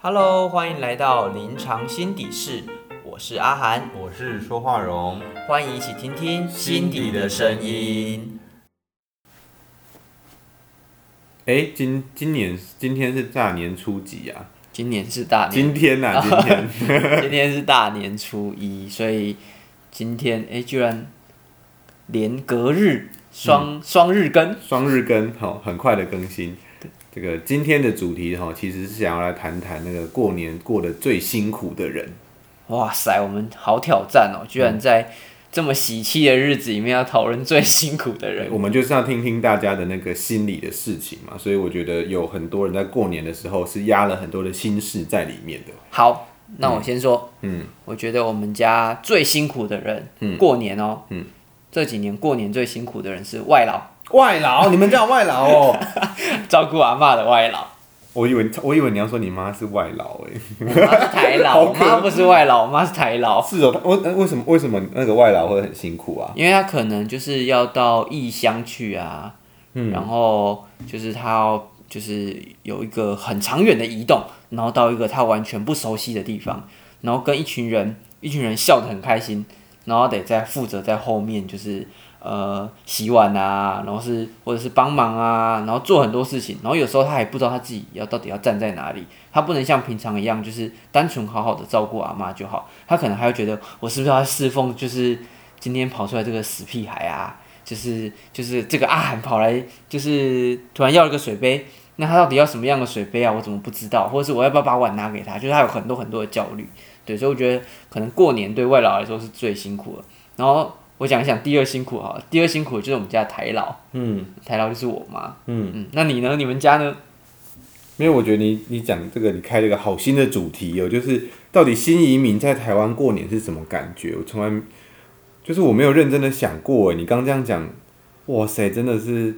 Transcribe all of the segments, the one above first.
Hello，欢迎来到临床心底室，我是阿涵，我是说话荣，欢迎一起听听心底的声音。哎，今今年今天是大年初几啊？今年是大年，今天呐，今天。今天是大年初一，所以今天哎，居然连隔日双双日更，双日更，好，很快的更新。这个今天的主题哈，其实是想要来谈谈那个过年过得最辛苦的人。哇塞，我们好挑战哦！居然在这么喜气的日子里面要讨论最辛苦的人。我们就是要听听大家的那个心理的事情嘛，所以我觉得有很多人在过年的时候是压了很多的心事在里面的。好，那我先说，嗯，我觉得我们家最辛苦的人，嗯，过年哦，嗯，这几年过年最辛苦的人是外劳。外劳，你们叫外劳哦，照顾阿妈的外劳。我以为我以为你要说你妈是外劳哎，我妈是台劳，我妈不是外劳，我妈是台劳。是哦，为为什么为什么那个外劳会很辛苦啊？因为他可能就是要到异乡去啊，嗯，然后就是他要就是有一个很长远的移动，然后到一个他完全不熟悉的地方，然后跟一群人一群人笑得很开心，然后得在负责在后面就是。呃，洗碗啊，然后是或者是帮忙啊，然后做很多事情，然后有时候他还不知道他自己要到底要站在哪里，他不能像平常一样，就是单纯好好的照顾阿妈就好，他可能还会觉得我是不是要侍奉，就是今天跑出来这个死屁孩啊，就是就是这个阿涵跑来，就是突然要了个水杯，那他到底要什么样的水杯啊？我怎么不知道？或者是我要不要把碗拿给他？就是他有很多很多的焦虑，对，所以我觉得可能过年对外老来说是最辛苦的，然后。我讲一讲第二辛苦哈，第二辛苦就是我们家的台老，嗯，台老就是我妈，嗯嗯，那你呢？你们家呢？没有，我觉得你你讲这个，你开了一个好新的主题哦，就是到底新移民在台湾过年是什么感觉？我从来就是我没有认真的想过，你刚这样讲，哇塞，真的是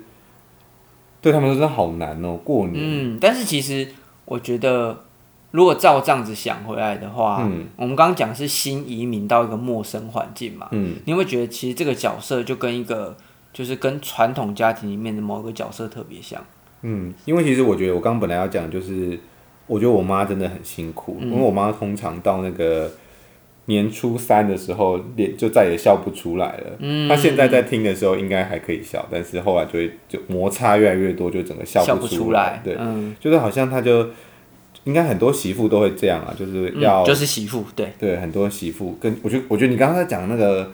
对他们说真的好难哦，过年。嗯，但是其实我觉得。如果照这样子想回来的话，嗯，我们刚刚讲是新移民到一个陌生环境嘛，嗯，你会觉得其实这个角色就跟一个就是跟传统家庭里面的某一个角色特别像，嗯，因为其实我觉得我刚本来要讲就是，我觉得我妈真的很辛苦，因为我妈通常到那个年初三的时候脸就再也笑不出来了，嗯，她现在在听的时候应该还可以笑，但是后来就会就摩擦越来越多，就整个笑不出来，对，嗯，就是好像她就。应该很多媳妇都会这样啊，就是要就是媳妇对。对，很多媳妇。跟我觉得，我觉得你刚才讲那个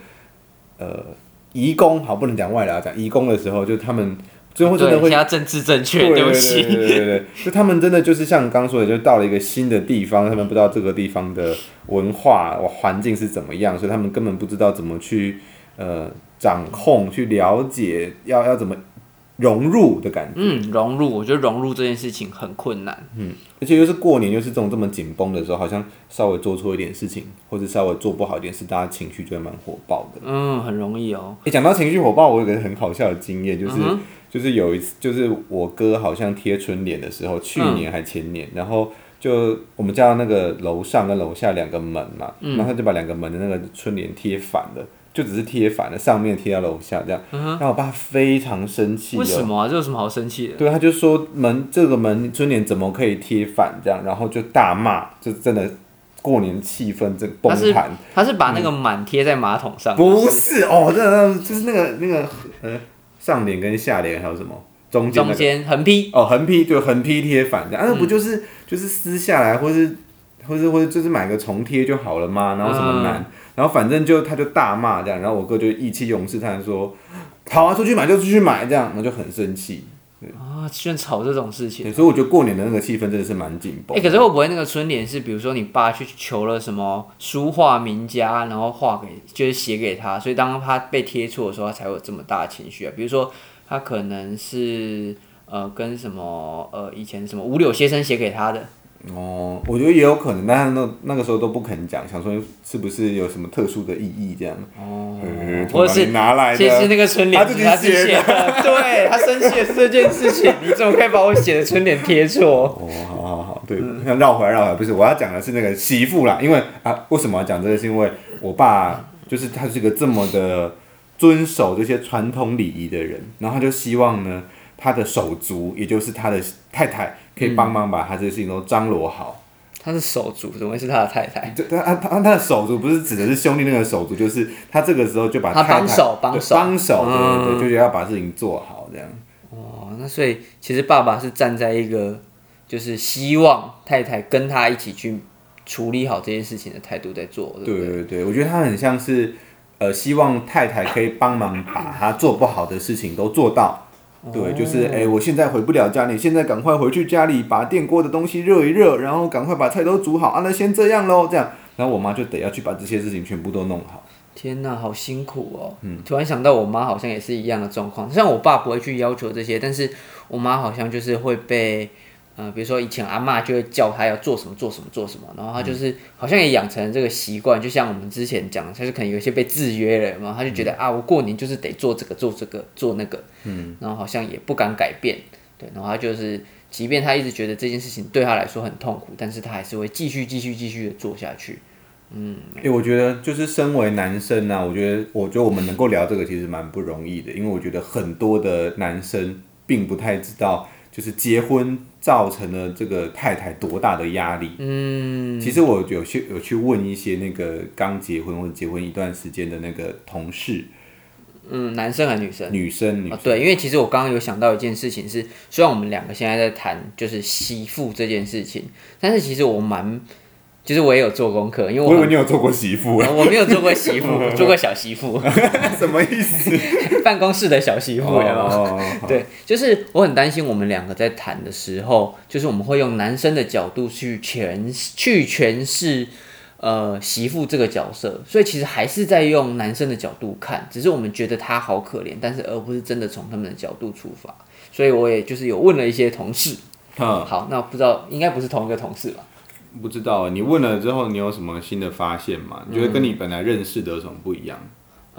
呃，移工好不能讲外劳，讲移工的时候，就他们最后真的会加政治正确，对不起，对对对，就他们真的就是像刚刚说的，就到了一个新的地方，他们不知道这个地方的文化环境是怎么样，所以他们根本不知道怎么去呃掌控、去了解，要要怎么。融入的感觉，嗯，融入，我觉得融入这件事情很困难，嗯，而且又是过年，又是这种这么紧绷的时候，好像稍微做错一点事情，或者稍微做不好一点事，大家情绪就会蛮火爆的，嗯，很容易哦。诶，讲到情绪火爆，我有个很好笑的经验，就是就是有一次，就是我哥好像贴春联的时候，去年还前年，然后就我们家那个楼上跟楼下两个门嘛，然后他就把两个门的那个春联贴反了。就只是贴反了，上面贴到楼下这样，然后我爸非常生气。为什么啊？这有什么好生气的？对，他就说门这个门春联怎么可以贴反这样，然后就大骂，就真的过年气氛这崩盘。他是把那个满贴在马桶上？不是哦，这就是那个那个呃上联跟下联还有什么中间中间横批哦，横批对横批贴反这样，那不就是就是撕下来，或是或是或者就是买个重贴就好了吗？然后什么难？然后反正就他就大骂这样，然后我哥就意气用事，他说：“好啊，出去买就出去买。”这样，那就很生气。啊，居然吵这种事情。所以我觉得过年的那个气氛真的是蛮紧绷。哎，可是会不会那个春联是，比如说你爸去求了什么书画名家，然后画给就是写给他，所以当他被贴错的时候，他才有这么大的情绪啊？比如说他可能是呃跟什么呃以前什么五柳先生写给他的。哦，我觉得也有可能，但是那那个时候都不肯讲，想说是不是有什么特殊的意义这样。哦，或者是拿来的，其实那个春联他自己写的，对他生气的是这件事情，你怎么可以把我写的春联贴错？哦，好好好，对，绕回来绕回来，不是我要讲的是那个媳妇啦，因为啊，为什么要讲这个？是因为我爸就是他是一个这么的遵守这些传统礼仪的人，然后他就希望呢，他的手足，也就是他的太太。可以帮忙把他这些事情都张罗好，他是手足，怎么会是他的太太？对，他他他的手足不是指的是兄弟那个手足，就是他这个时候就把他帮手帮对手帮手，对对就是要把事情做好这样。哦，那所以其实爸爸是站在一个就是希望太太跟他一起去处理好这件事情的态度在做，对不对？对对对，我觉得他很像是呃，希望太太可以帮忙把他做不好的事情都做到。对，就是哎、我现在回不了家，你现在赶快回去家里把电锅的东西热一热，然后赶快把菜都煮好啊，那先这样喽，这样，然后我妈就得要去把这些事情全部都弄好。天呐，好辛苦哦！嗯，突然想到我妈好像也是一样的状况，虽然我爸不会去要求这些，但是我妈好像就是会被，呃，比如说以前阿嬷就会叫他要做什么做什么做什么，然后他就是好像也养成了这个习惯，就像我们之前讲的，她就可能有一些被制约了嘛，他就觉得、啊，我过年就是得做这个做这个做那个，嗯，然后好像也不敢改变，对，然后他就是。即便他一直觉得这件事情对他来说很痛苦，但是他还是会继续、继续、继续的做下去。嗯哎、我觉得就是身为男生啊，我觉得我觉得我们能够聊这个其实蛮不容易的，因为我觉得很多的男生并不太知道，就是结婚造成了这个太太多大的压力。嗯，其实我有去有去问一些那个刚结婚或者结婚一段时间的那个同事，嗯，男生还是女生？女生女哦，对，因为其实我刚刚有想到一件事情是，虽然我们两个现在在谈就是媳妇这件事情，但是其实我蛮，其实我也有做功课，因为我以为你有做过媳妇，呃我没有做过媳妇，做过小媳妇，什么意思？办公室的小媳妇，对，就是我很担心我们两个在谈的时候，就是我们会用男生的角度去诠去诠释呃媳妇这个角色，所以其实还是在用男生的角度看，只是我们觉得他好可怜，但是而不是真的从他们的角度出发。所以我也就是有问了一些同事，嗯，好，那不知道应该不是同一个同事吧？不知道你问了之后，你有什么新的发现吗？你觉得跟你本来认识的有什么不一样？嗯、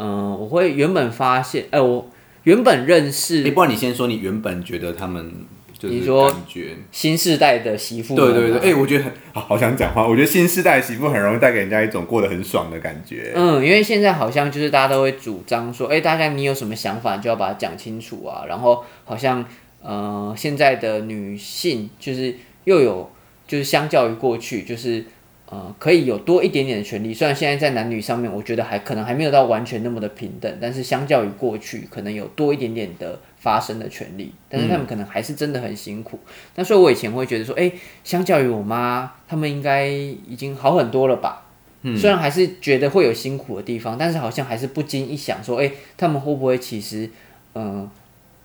我会原本发现，哎、我原本认识欸不然你先说，你原本觉得他们就是你说感觉，新世代的媳妇对对对，哎、我觉得很好好想讲话。我觉得新时代的媳妇很容易带给人家一种过得很爽的感觉。嗯，因为现在好像就是大家都会主张说，哎、大家你有什么想法就要把它讲清楚啊。然后好像呃，现在的女性就是又有就是相较于过去，就是呃可以有多一点点的权利。虽然现在在男女上面，我觉得还可能还没有到完全那么的平等，但是相较于过去，可能有多一点点的发声的权利。但是他们可能还是真的很辛苦。那所以我以前会觉得说，哎、相较于我妈，他们应该已经好很多了吧。嗯虽然还是觉得会有辛苦的地方，但是好像还是不禁一想说，哎、他们会不会其实，呃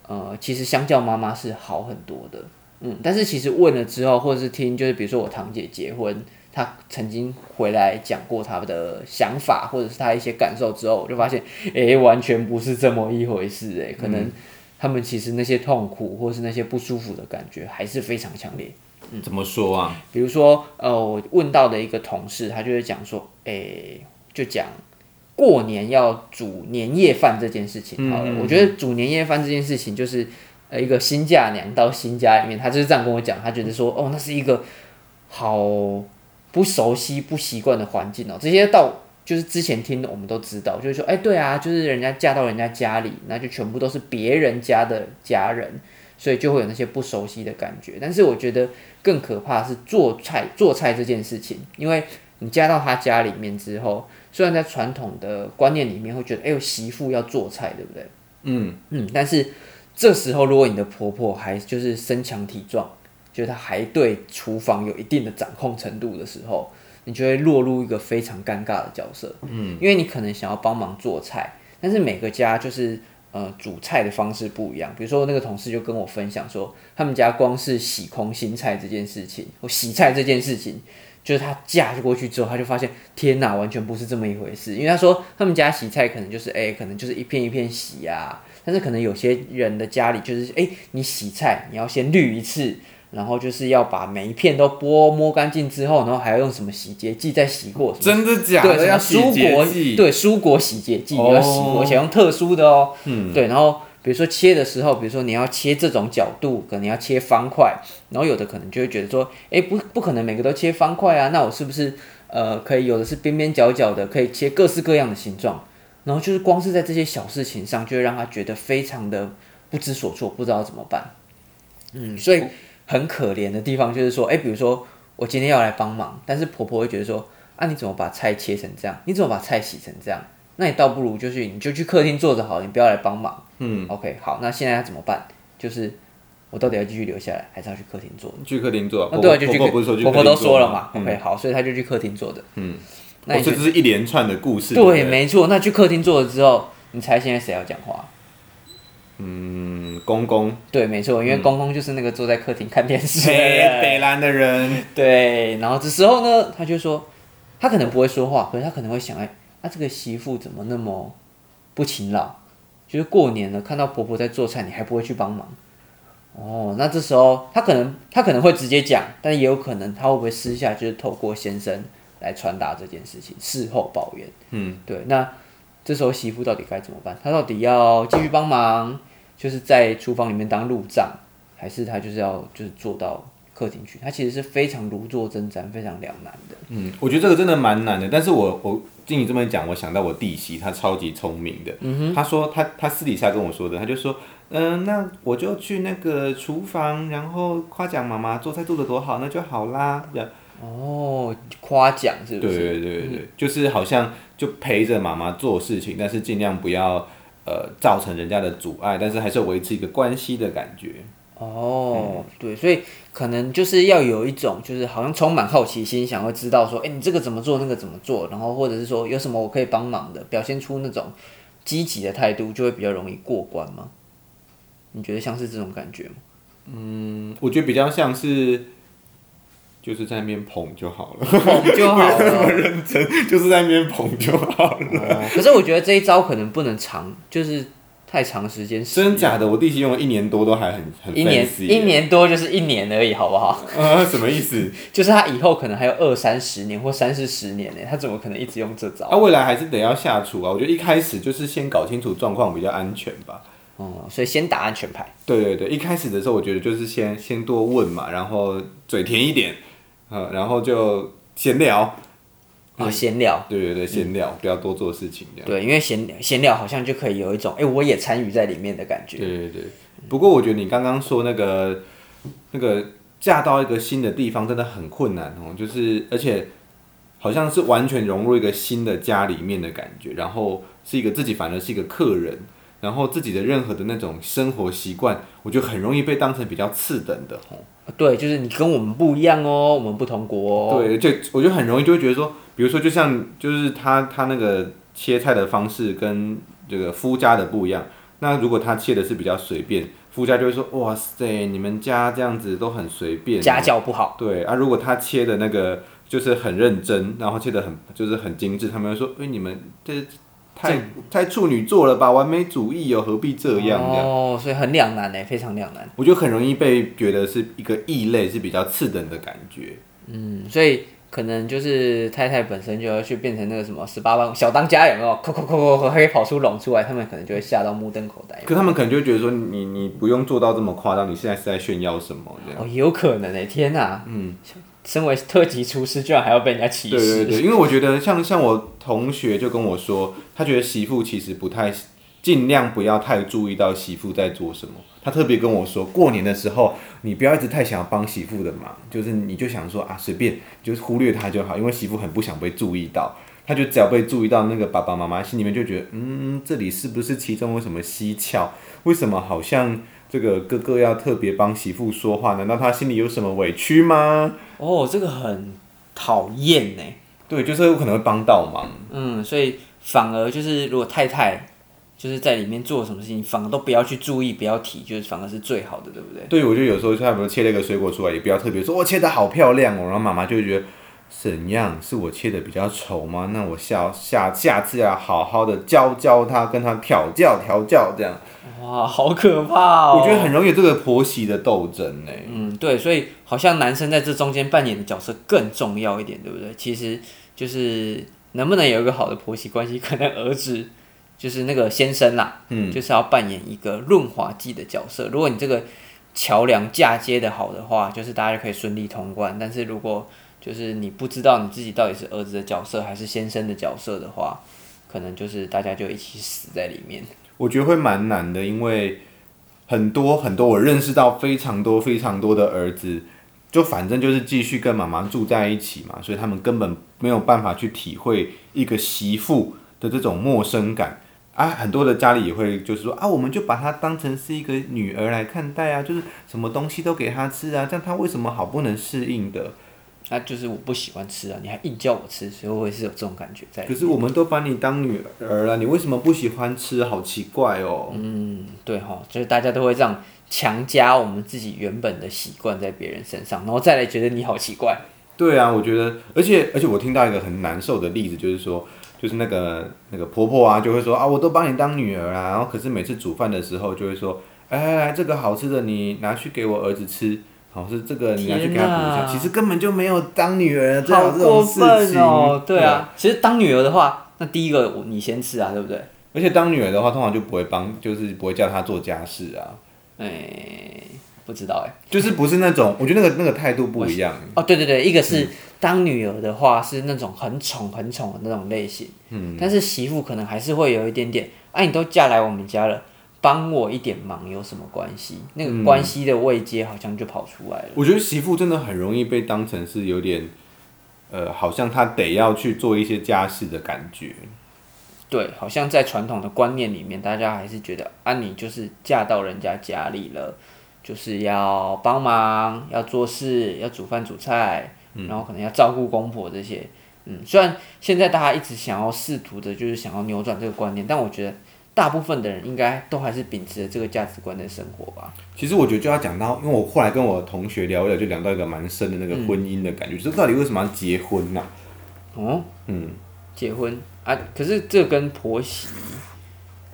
呃，其实相较妈妈是好很多的，嗯，但是其实问了之后，或者是听，就是比如说我堂姐结婚，她曾经回来讲过他的想法，或者是他一些感受之后，我就发现，哎、完全不是这么一回事、哎，可能他们其实那些痛苦或是那些不舒服的感觉还是非常强烈。嗯怎么说啊？比如说，呃，我问到的一个同事，他就会讲说，诶、就讲过年要煮年夜饭这件事情。好了，我觉得煮年夜饭这件事情，就是呃一个新嫁娘到新家里面，他就是这样跟我讲，他觉得说，哦，那是一个好不熟悉、不习惯的环境哦。这些到就是之前听的，我们都知道，就是说，哎、对啊，就是人家嫁到人家家里，那就全部都是别人家的家人。所以就会有那些不熟悉的感觉。但是我觉得更可怕的是做菜做菜这件事情，因为你嫁到他家里面之后，虽然在传统的观念里面会觉得，哎呦媳妇要做菜，对不对？嗯嗯，但是这时候如果你的婆婆还就是身强体壮，就是他还对厨房有一定的掌控程度的时候，你就会落入一个非常尴尬的角色。嗯，因为你可能想要帮忙做菜，但是每个家就是。呃，煮菜的方式不一样。比如说，那个同事就跟我分享说，他们家光是洗空心菜这件事情，或洗菜这件事情，就是他嫁过去之后，他就发现，天哪，完全不是这么一回事。因为他说，他们家洗菜可能就是，哎、可能就是一片一片洗呀、但是可能有些人的家里就是，哎、你洗菜你要先滤一次，然后就是要把每一片都剥摸干净之后，然后还要用什么洗洁剂再洗过，真的假对，的？要什么洗洁蔬果剂？对蔬果洗洁剂要洗过，而且用特殊的哦。嗯，对，然后比如说切的时候，比如说你要切这种角度，可能要切方块，然后有的可能就会觉得说，哎，不不可能每个都切方块啊，那我是不是呃可以有的是边边角角的，可以切各式各样的形状？然后就是光是在这些小事情上，就会让他觉得非常的不知所措，不知道怎么办。嗯，所以很可怜的地方就是说，哎，比如说我今天要来帮忙，但是婆婆会觉得说，啊，你怎么把菜切成这样？你怎么把菜洗成这样？那你倒不如就是你就去客厅坐着好，你不要来帮忙。嗯，OK，好，那现在要怎么办？就是我到底要继续留下来，还是要去客厅坐？去客厅坐。那，对，就去。婆婆不是说婆婆都说了嘛？OK，好，所以他就去客厅坐着。嗯，那这是一连串的故事。对，没错。那去客厅坐了之后，你猜现在谁要讲话？嗯，公公。对，没错，因为公公就是那个坐在客厅看电视北兰的人。对，然后这时候呢，他就说，他可能不会说话，可是他可能会想，哎，那这个媳妇怎么那么不勤劳？就是过年了，看到婆婆在做菜，你还不会去帮忙？哦，那这时候他可能他可能会直接讲，但也有可能他会不会私下就是透过先生来传达这件事情，事后抱怨。嗯，对，那这时候媳妇到底该怎么办？她到底要继续帮忙？就是在厨房里面当路障，还是她就是要就是做到客厅去？她其实是非常如坐针毡，非常两难的。嗯，我觉得这个真的蛮难的。但是我我听你这么讲，我想到我弟媳，她超级聪明的。嗯哼，她说她她私底下跟我说的，她就说，嗯，那我就去那个厨房，然后夸奖妈妈做菜做的多好，那就好啦。哦，夸奖是不是？对对对对，就是好像就陪着妈妈做事情，但是尽量不要。呃，造成人家的阻碍，但是还是维持一个关系的感觉。哦，对，所以可能就是要有一种，就是好像充满好奇心，想要知道说，哎，你这个怎么做，那个怎么做，然后或者是说有什么我可以帮忙的，表现出那种积极的态度，就会比较容易过关吗？你觉得像是这种感觉吗？嗯，我觉得比较像是。就是在那边捧就好了，捧就好了。那么认真，就是在那边捧就好了。可是我觉得这一招可能不能长，就是太长时间。真假的？我弟媳用了一年多，都还很很。一年一年多就是一年而已，好不好？啊，什么意思？就是他以后可能还有二三十年或三四十年呢，他怎么可能一直用这招？他未来还是得要下厨啊。我觉得一开始就是先搞清楚状况比较安全吧。哦，所以先打安全牌。对对对，一开始的时候我觉得就是先先多问嘛，然后嘴甜一点。嗯，然后就闲聊，啊，闲聊，对对对，闲聊，不要多做事情这样。对，因为闲闲聊好像就可以有一种，哎，我也参与在里面的感觉。对对对。不过我觉得你刚刚说那个那个嫁到一个新的地方真的很困难哦，就是而且好像是完全融入一个新的家里面的感觉，然后是一个自己反而是一个客人，然后自己的任何的那种生活习惯，我觉得很容易被当成比较次等的吼。对，就是你跟我们不一样哦，我们不同国哦。对，就我觉得很容易就会觉得说，比如说，就像就是他他那个切菜的方式跟这个夫家的不一样。那如果他切的是比较随便，夫家就会说，哇塞，你们家这样子都很随便，家教不好。对啊，如果他切的那个就是很认真，然后切的很就是很精致，他们会说，哎，你们这。太太处女座了吧，完美主义哦，何必这样？哦，所以很两难呢，非常两难。我觉得很容易被觉得是一个异类，是比较次等的感觉。嗯，所以可能就是太太本身就要去变成那个什么十八万小当家，有没有？扣扣扣扣，可以跑出笼出来，他们可能就会吓到目瞪口呆。可他们可能就会觉得说，你你不用做到这么夸张，你现在是在炫耀什么？这样哦，有可能哎，天哪，嗯。身为特级厨师，居然还要被人家歧视。对对对，因为我觉得像像我同学就跟我说，他觉得媳妇其实不太尽量不要太注意到媳妇在做什么。他特别跟我说，过年的时候你不要一直太想帮媳妇的忙，就是你就想说啊随便，就是忽略他就好，因为媳妇很不想被注意到。他就只要被注意到，那个爸爸妈妈心里面就觉得，嗯，这里是不是其中有什么蹊跷？为什么好像？这个哥哥要特别帮媳妇说话，难道他心里有什么委屈吗？哦，这个很讨厌呢。对，就是有可能会帮倒忙。嗯，所以反而就是如果太太就是在里面做什么事情，反而都不要去注意，不要提，就是反而是最好的，对不对？对，我觉得有时候他比如切了一个水果出来，也不要特别说，我切的好漂亮哦，然后妈妈就会觉得。怎样是我切的比较丑吗？那我下下下次要好好的教教他，跟他调教调教这样。哇，好可怕哦！我觉得很容易有这个婆媳的斗争呢。嗯，对，所以好像男生在这中间扮演的角色更重要一点，对不对？其实就是能不能有一个好的婆媳关系，可能儿子就是那个先生啦，嗯，就是要扮演一个润滑剂的角色。如果你这个桥梁嫁接的好的话，就是大家可以顺利通关。但是如果就是你不知道你自己到底是儿子的角色还是先生的角色的话，可能就是大家就一起死在里面。我觉得会蛮难的，因为很多很多我认识到非常多非常多的儿子，就反正就是继续跟妈妈住在一起嘛，所以他们根本没有办法去体会一个媳妇的这种陌生感啊。很多的家里也会就是说啊，我们就把她当成是一个女儿来看待啊，就是什么东西都给她吃啊，这样她为什么好不能适应的？那就是我不喜欢吃啊，你还硬叫我吃，所以我也是有这种感觉在。可是我们都把你当女儿了，你为什么不喜欢吃？好奇怪哦。嗯，对哈，就是大家都会这样强加我们自己原本的习惯在别人身上，然后再来觉得你好奇怪。对啊，我觉得，而且而且我听到一个很难受的例子，就是说，就是那个那个婆婆啊，就会说啊，我都把你当女儿啊，然后可是每次煮饭的时候就会说，哎来，这个好吃的你拿去给我儿子吃。好是这个你要去给他补一下，其实根本就没有当女儿这种这种事情哦。对啊，其实当女儿的话，那第一个你先吃啊，对不对？而且当女儿的话，通常就不会帮，就是不会叫她做家事啊。哎，不知道哎，就是不是那种，我觉得那个那个态度不一样。哦，对对对，一个是当女儿的话是那种很宠很宠的那种类型，嗯，但是媳妇可能还是会有一点点，哎，你都嫁来我们家了。帮我一点忙有什么关系？那个关系的位阶好像就跑出来了。我觉得媳妇真的很容易被当成是有点，呃，好像她得要去做一些家事的感觉。对，好像在传统的观念里面，大家还是觉得啊，你就是嫁到人家家里了，就是要帮忙、要做事、要煮饭煮菜，然后可能要照顾公婆这些。嗯，虽然现在大家一直想要试图的，就是想要扭转这个观念，但我觉得。大部分的人应该都还是秉持着这个价值观的生活吧。其实我觉得就要讲到，因为我后来跟我同学聊一聊，就聊到一个蛮深的那个婚姻的感觉，就是到底为什么要结婚呢？哦，嗯，结婚啊，可是这跟婆媳，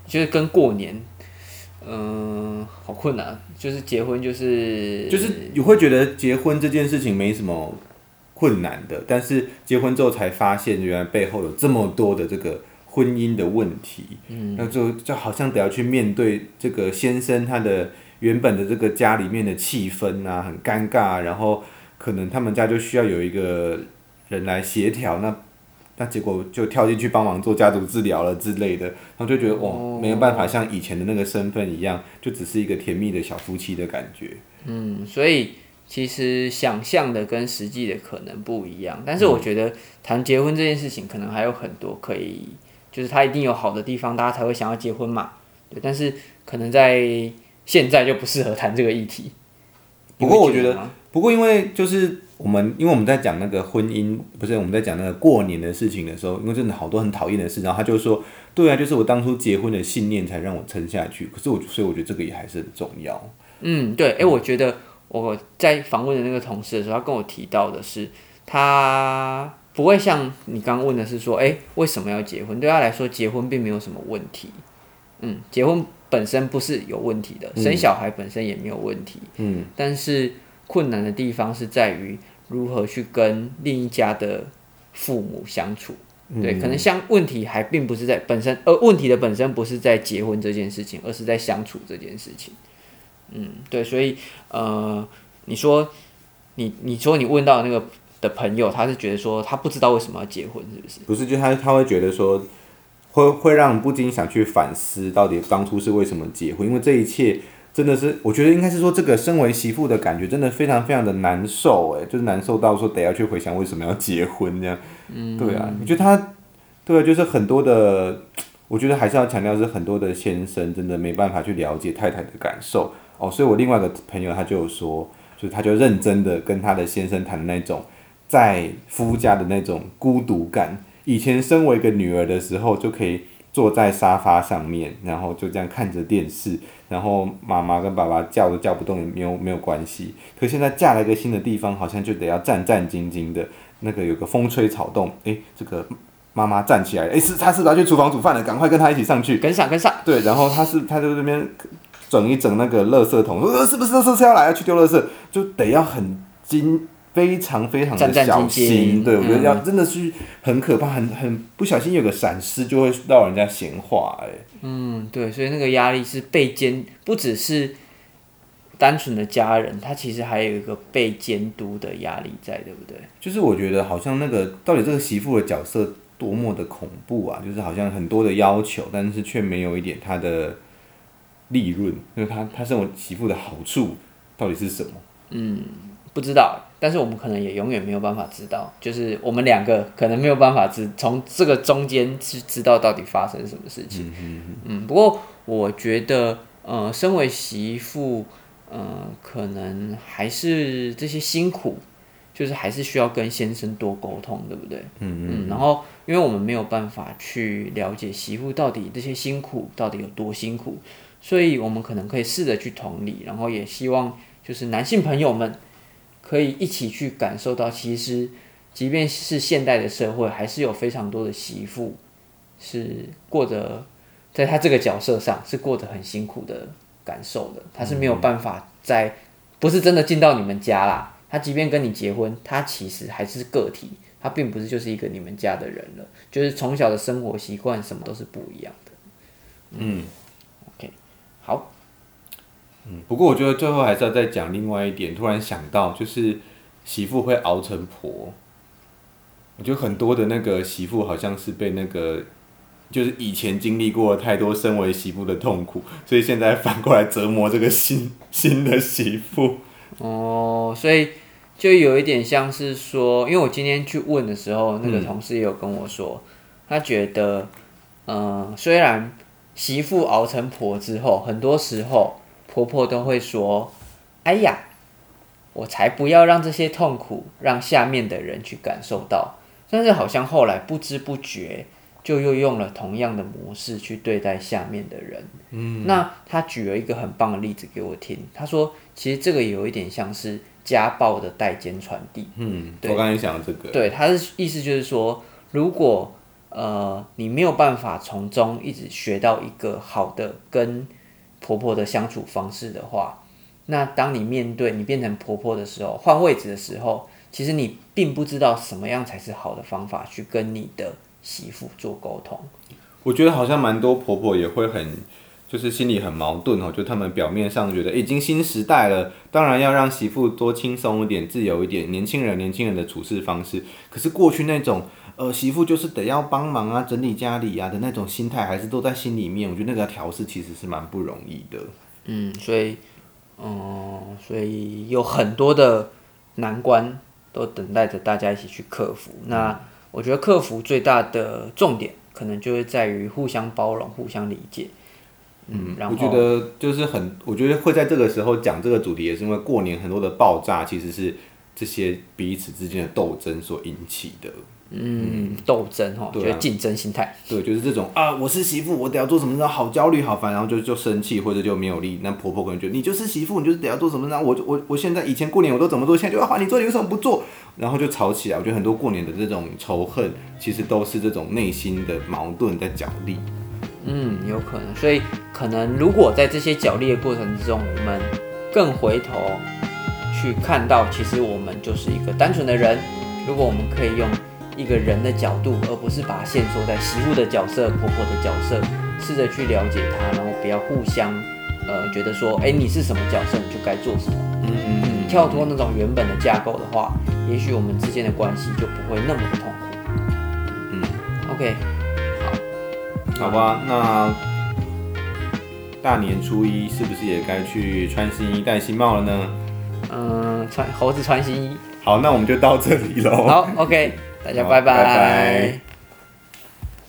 就是跟过年，嗯，好困难。就是结婚，就是就是你会觉得结婚这件事情没什么困难的，但是结婚之后才发现，原来背后有这么多的这个。婚姻的问题，嗯那就就好像得要去面对这个先生他的原本的这个家里面的气氛啊，很尴尬，然后可能他们家就需要有一个人来协调，那那结果就跳进去帮忙做家族治疗了之类的，然后就觉得哇，没有办法像以前的那个身份一样，就只是一个甜蜜的小夫妻的感觉。嗯，所以其实想象的跟实际的可能不一样，但是我觉得谈结婚这件事情，可能还有很多可以。就是他一定有好的地方，大家才会想要结婚嘛。对，但是可能在现在就不适合谈这个议题。不过我觉得，不过因为就是我们，因为我们在讲那个婚姻，不是我们在讲那个过年的事情的时候，因为真的好多很讨厌的事，然后他就说，对啊，就是我当初结婚的信念才让我撑下去。可是我，所以我觉得这个也还是很重要。嗯，对，哎，我觉得我在访问的那个同事的时候，他跟我提到的是他。不会像你刚刚问的是说，哎，为什么要结婚？对他来说，结婚并没有什么问题。嗯，结婚本身不是有问题的，生小孩本身也没有问题。嗯，但是困难的地方是在于如何去跟另一家的父母相处。对，可能像问题还并不是在本身，而问题的本身不是在结婚这件事情，而是在相处这件事情。嗯，对，所以呃，你说你你说你问到那个。的朋友，他是觉得说他不知道为什么要结婚，是不是？不是，就他他会觉得说，会会让不禁想去反思，到底当初是为什么结婚？因为这一切真的是，我觉得应该是说，这个身为媳妇的感觉真的非常非常的难受，哎，就是难受到说得要去回想为什么要结婚这样。嗯，对啊，你觉得他，对啊，就是很多的，我觉得还是要强调是很多的先生真的没办法去了解太太的感受哦，所以我另外一个朋友他就说，就是他就认真的跟他的先生谈那种。在夫家的那种孤独感，以前身为一个女儿的时候，就可以坐在沙发上面，然后就这样看着电视，然后妈妈跟爸爸叫都叫不动，也没有没有关系。可现在嫁了一个新的地方，好像就得要战战兢兢的。那个有个风吹草动，诶，这个妈妈站起来，诶，是她是不是要去厨房煮饭了？赶快跟她一起上去，跟上跟上。对，然后她是她就这边整一整那个垃圾桶，呃，是不是垃圾车要来要去丢垃圾，就得要很精。非常非常的小心，对我觉得要真的是很可怕，很很不小心有个闪失就会让人家闲话，哎，嗯，对，所以那个压力是被监，不只是单纯的家人，他其实还有一个被监督的压力在，对不对？就是我觉得好像那个到底这个媳妇的角色多么的恐怖啊，就是好像很多的要求，但是却没有一点他的利润，就是他他身为媳妇的好处到底是什么？嗯。不知道，但是我们可能也永远没有办法知道，就是我们两个可能没有办法知从这个中间去知道到底发生什么事情。嗯，不过我觉得，呃，身为媳妇，呃，可能还是这些辛苦，就是还是需要跟先生多沟通，对不对？嗯嗯。然后，因为我们没有办法去了解媳妇到底这些辛苦到底有多辛苦，所以我们可能可以试着去同理，然后也希望就是男性朋友们。可以一起去感受到，其实即便是现代的社会，还是有非常多的媳妇是过得在他这个角色上是过得很辛苦的感受的。他是没有办法在不是真的进到你们家啦。他即便跟你结婚，他其实还是个体，他并不是就是一个你们家的人了。就是从小的生活习惯什么都是不一样的。嗯，OK，好。嗯，不过我觉得最后还是要再讲另外一点。突然想到，就是媳妇会熬成婆。我觉得很多的那个媳妇好像是被那个，就是以前经历过太多身为媳妇的痛苦，所以现在反过来折磨这个新新的媳妇。哦，所以就有一点像是说，因为我今天去问的时候，那个同事也有跟我说，他觉得，嗯，虽然媳妇熬成婆之后，很多时候。婆婆都会说：“哎呀，我才不要让这些痛苦让下面的人去感受到。”但是好像后来不知不觉就又用了同样的模式去对待下面的人。嗯，那他举了一个很棒的例子给我听。他说：“其实这个有一点像是家暴的代间传递。”嗯，我刚才想这个。对，他的意思就是说，如果呃你没有办法从中一直学到一个好的跟。婆婆的相处方式的话，那当你面对你变成婆婆的时候，换位置的时候，其实你并不知道什么样才是好的方法去跟你的媳妇做沟通。我觉得好像蛮多婆婆也会很，就是心里很矛盾哦，就他们表面上觉得已经新时代了，当然要让媳妇多轻松一点、自由一点，年轻人年轻人的处事方式，可是过去那种。呃，媳妇就是得要帮忙啊，整理家里啊的那种心态，还是都在心里面。我觉得那个调试其实是蛮不容易的。嗯，所以，嗯，所以有很多的难关都等待着大家一起去克服。那我觉得克服最大的重点，可能就是在于互相包容、互相理解。嗯，我觉得就是很，我觉得会在这个时候讲这个主题，也是因为过年很多的爆炸，其实是这些彼此之间的斗争所引起的。嗯，斗争哈，觉得竞争心态，对，就是这种啊，我是媳妇，我得要做什么，好焦虑，好烦，然后就就生气或者就没有力。那婆婆可能觉得你就是媳妇，你就是得要做什么，然后我我我现在以前过年我都怎么做，现在就要喊你做，你为什么不做？然后就吵起来。我觉得很多过年的这种仇恨，其实都是这种内心的矛盾在角力。嗯，有可能。所以可能如果在这些角力的过程之中，我们更回头去看到，其实我们就是一个单纯的人。如果我们可以用。一个人的角度，而不是把线索在媳妇的角色、婆婆的角色，试着去了解她，然后不要互相，呃，觉得说，哎，你是什么角色，你就该做什么。嗯嗯嗯。跳脱那种原本的架构的话，也许我们之间的关系就不会那么的痛苦。嗯，OK，好，好吧，那大年初一是不是也该去穿新衣、戴新帽了呢？嗯，穿猴子穿新衣。好，那我们就到这里喽。好，OK。大家拜拜。